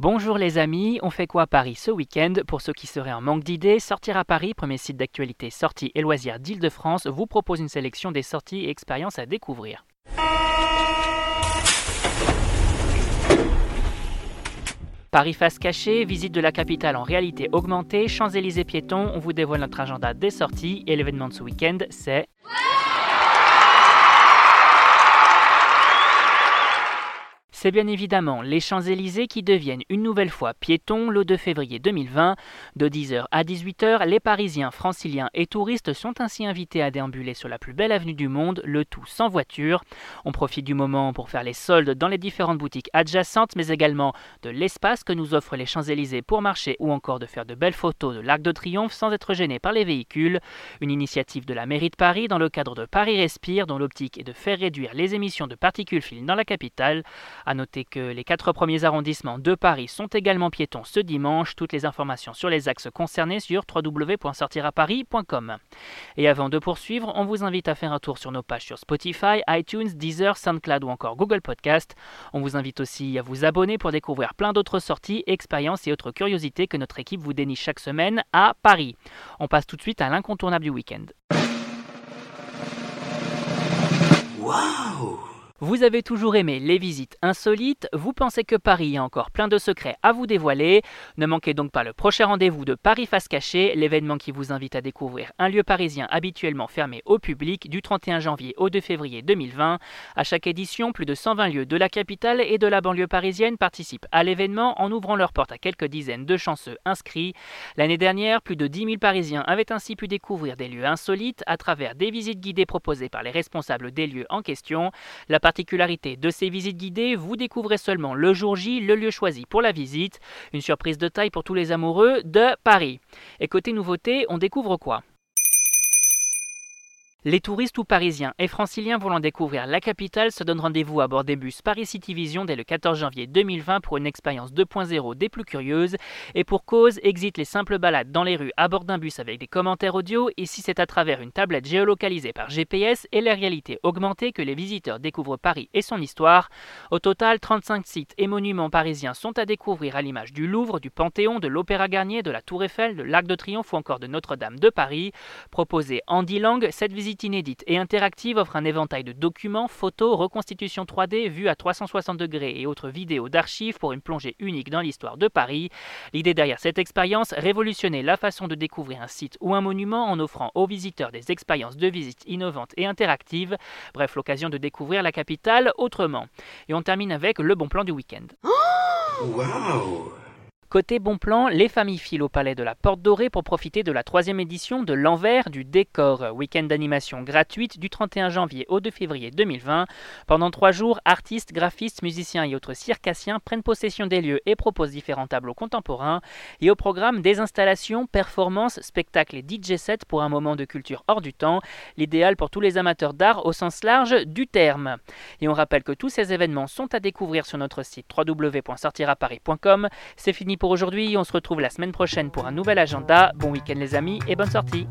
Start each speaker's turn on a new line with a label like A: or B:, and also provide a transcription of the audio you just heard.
A: Bonjour les amis, on fait quoi à Paris ce week-end? Pour ceux qui seraient en manque d'idées, Sortir à Paris, premier site d'actualité sorties et loisirs d'Île-de-France, vous propose une sélection des sorties et expériences à découvrir. Paris face cachée, visite de la capitale en réalité augmentée, Champs-Élysées piétons, on vous dévoile notre agenda des sorties et l'événement de ce week-end c'est... C'est bien évidemment les Champs-Élysées qui deviennent une nouvelle fois piétons le 2 février 2020. De 10h à 18h, les Parisiens, Franciliens et touristes sont ainsi invités à déambuler sur la plus belle avenue du monde, le tout sans voiture. On profite du moment pour faire les soldes dans les différentes boutiques adjacentes, mais également de l'espace que nous offrent les Champs-Élysées pour marcher ou encore de faire de belles photos de l'Arc de Triomphe sans être gêné par les véhicules. Une initiative de la mairie de Paris dans le cadre de Paris Respire, dont l'optique est de faire réduire les émissions de particules fines dans la capitale. A noter que les quatre premiers arrondissements de Paris sont également piétons ce dimanche. Toutes les informations sur les axes concernés sur www.sortiraparis.com. Et avant de poursuivre, on vous invite à faire un tour sur nos pages sur Spotify, iTunes, Deezer, SoundCloud ou encore Google Podcast. On vous invite aussi à vous abonner pour découvrir plein d'autres sorties, expériences et autres curiosités que notre équipe vous déniche chaque semaine à Paris. On passe tout de suite à l'incontournable du week-end. Vous avez toujours aimé les visites insolites, vous pensez que Paris a encore plein de secrets à vous dévoiler. Ne manquez donc pas le prochain rendez-vous de Paris Face Cachée, l'événement qui vous invite à découvrir un lieu parisien habituellement fermé au public du 31 janvier au 2 février 2020. À chaque édition, plus de 120 lieux de la capitale et de la banlieue parisienne participent à l'événement en ouvrant leurs portes à quelques dizaines de chanceux inscrits. L'année dernière, plus de 10 000 Parisiens avaient ainsi pu découvrir des lieux insolites à travers des visites guidées proposées par les responsables des lieux en question. Particularité de ces visites guidées, vous découvrez seulement le jour J le lieu choisi pour la visite. Une surprise de taille pour tous les amoureux de Paris. Et côté nouveauté, on découvre quoi? Les touristes ou parisiens et franciliens voulant découvrir la capitale se donnent rendez-vous à bord des bus Paris City Vision dès le 14 janvier 2020 pour une expérience 2.0 des plus curieuses. Et pour cause, exit les simples balades dans les rues à bord d'un bus avec des commentaires audio. Ici, c'est à travers une tablette géolocalisée par GPS et la réalité augmentée que les visiteurs découvrent Paris et son histoire. Au total, 35 sites et monuments parisiens sont à découvrir à l'image du Louvre, du Panthéon, de l'Opéra Garnier, de la Tour Eiffel, de l'Arc de Triomphe ou encore de Notre-Dame de Paris. Proposée en 10 langues, cette visite inédite et interactive offre un éventail de documents, photos, reconstitutions 3D, vues à 360 degrés et autres vidéos d'archives pour une plongée unique dans l'histoire de Paris. L'idée derrière cette expérience, révolutionner la façon de découvrir un site ou un monument en offrant aux visiteurs des expériences de visite innovantes et interactives. Bref, l'occasion de découvrir la capitale autrement. Et on termine avec le bon plan du week-end. Côté bon plan, les familles filent au palais de la Porte Dorée pour profiter de la troisième édition de l'envers du décor, week-end d'animation gratuite du 31 janvier au 2 février 2020. Pendant trois jours, artistes, graphistes, musiciens et autres circassiens prennent possession des lieux et proposent différents tableaux contemporains. Et au programme, des installations, performances, spectacles et DJ sets pour un moment de culture hors du temps, l'idéal pour tous les amateurs d'art au sens large du terme. Et on rappelle que tous ces événements sont à découvrir sur notre site www.sortiraparis.com. C'est fini pour aujourd'hui. On se retrouve la semaine prochaine pour un nouvel agenda. Bon week-end les amis et bonne sortie